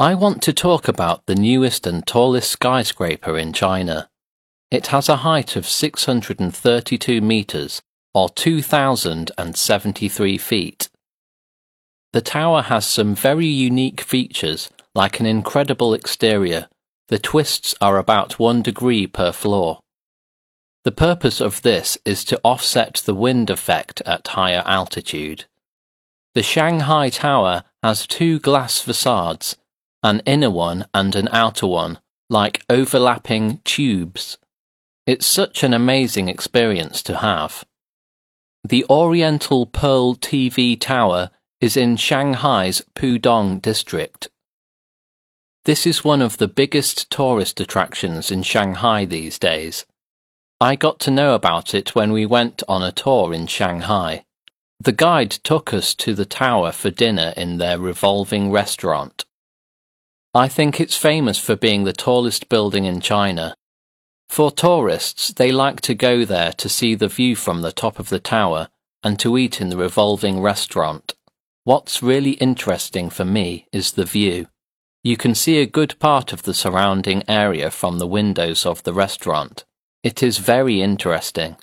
I want to talk about the newest and tallest skyscraper in China. It has a height of 632 meters, or 2,073 feet. The tower has some very unique features, like an incredible exterior. The twists are about one degree per floor. The purpose of this is to offset the wind effect at higher altitude. The Shanghai Tower has two glass facades, an inner one and an outer one, like overlapping tubes. It's such an amazing experience to have. The Oriental Pearl TV Tower is in Shanghai's Pudong district. This is one of the biggest tourist attractions in Shanghai these days. I got to know about it when we went on a tour in Shanghai. The guide took us to the tower for dinner in their revolving restaurant. I think it's famous for being the tallest building in China. For tourists, they like to go there to see the view from the top of the tower and to eat in the revolving restaurant. What's really interesting for me is the view. You can see a good part of the surrounding area from the windows of the restaurant. It is very interesting.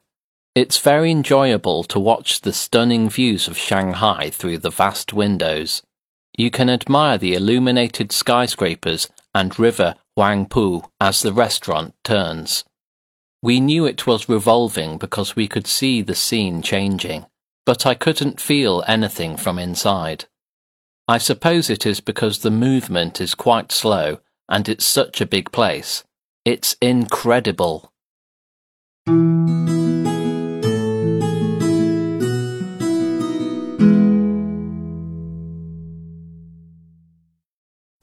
It's very enjoyable to watch the stunning views of Shanghai through the vast windows. You can admire the illuminated skyscrapers and river Huangpu as the restaurant turns. We knew it was revolving because we could see the scene changing, but I couldn't feel anything from inside. I suppose it is because the movement is quite slow and it's such a big place. It's incredible.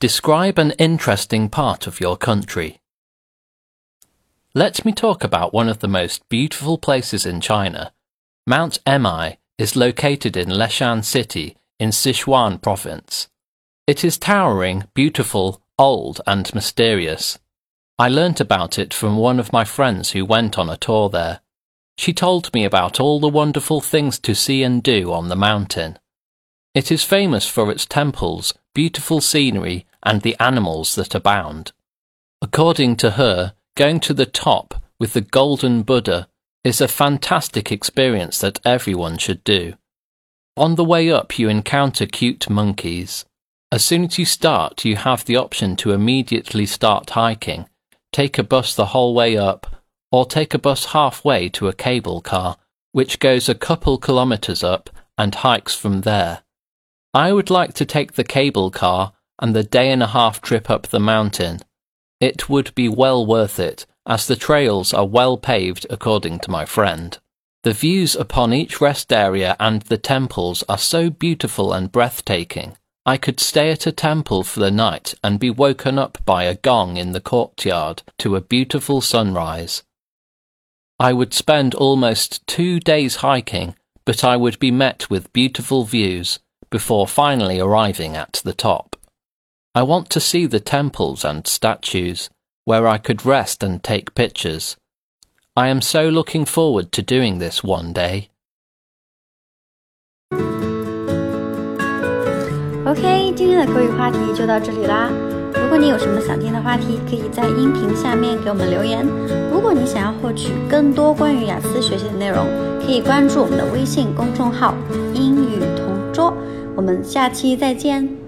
Describe an interesting part of your country. Let me talk about one of the most beautiful places in China. Mount Emei is located in Leshan City in Sichuan province. It is towering, beautiful, old, and mysterious. I learnt about it from one of my friends who went on a tour there. She told me about all the wonderful things to see and do on the mountain. It is famous for its temples, beautiful scenery, and the animals that abound. According to her, going to the top with the Golden Buddha is a fantastic experience that everyone should do. On the way up, you encounter cute monkeys. As soon as you start, you have the option to immediately start hiking take a bus the whole way up, or take a bus halfway to a cable car, which goes a couple kilometres up and hikes from there. I would like to take the cable car and the day and a half trip up the mountain. It would be well worth it, as the trails are well paved according to my friend. The views upon each rest area and the temples are so beautiful and breathtaking I could stay at a temple for the night and be woken up by a gong in the courtyard to a beautiful sunrise. I would spend almost two days hiking, but I would be met with beautiful views before finally arriving at the top. I want to see the temples and statues, where I could rest and take pictures. I am so looking forward to doing this one day. OK，今天的口语话题就到这里啦。如果你有什么想听的话题，可以在音频下面给我们留言。如果你想要获取更多关于雅思学习的内容，可以关注我们的微信公众号“英语同桌”。 我们下期再见。